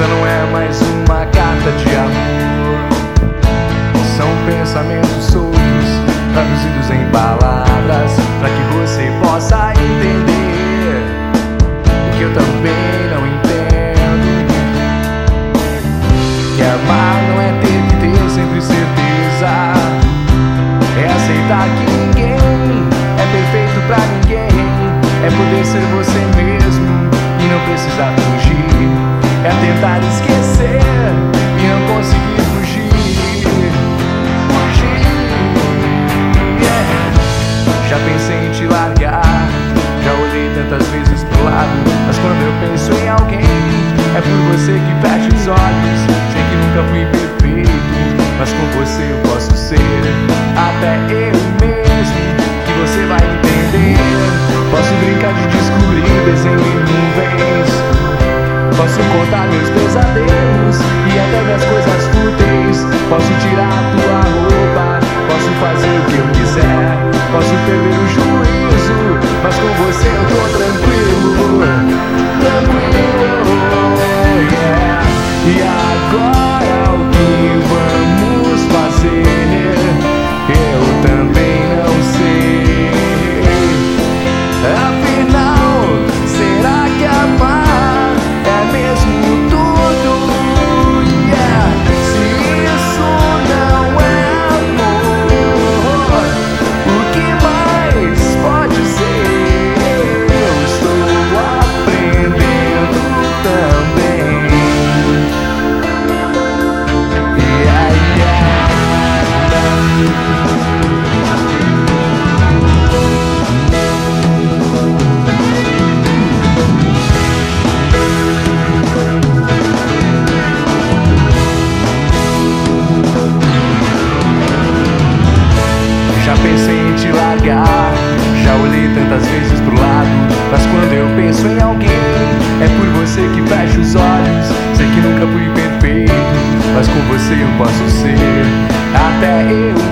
Essa não é mais uma carta de amor. São pensamentos soltos, traduzidos em palavras, para que você possa entender o que eu também não entendo. Que amar não é ter que ter sempre certeza, é aceitar que ninguém é perfeito para ninguém, é poder ser você mesmo e não precisar fugir é tentar esquecer e não conseguir fugir. Fugir. Yeah. Já pensei em te largar, já olhei tantas vezes pro lado, mas quando eu penso em alguém, é por você que fecho os olhos. Contar meus pesadelos e até minhas coisas fúteis. Posso tirar a tua roupa, posso fazer o que eu quiser. Posso perder o juízo, mas com você eu tô eu posso ser. Até eu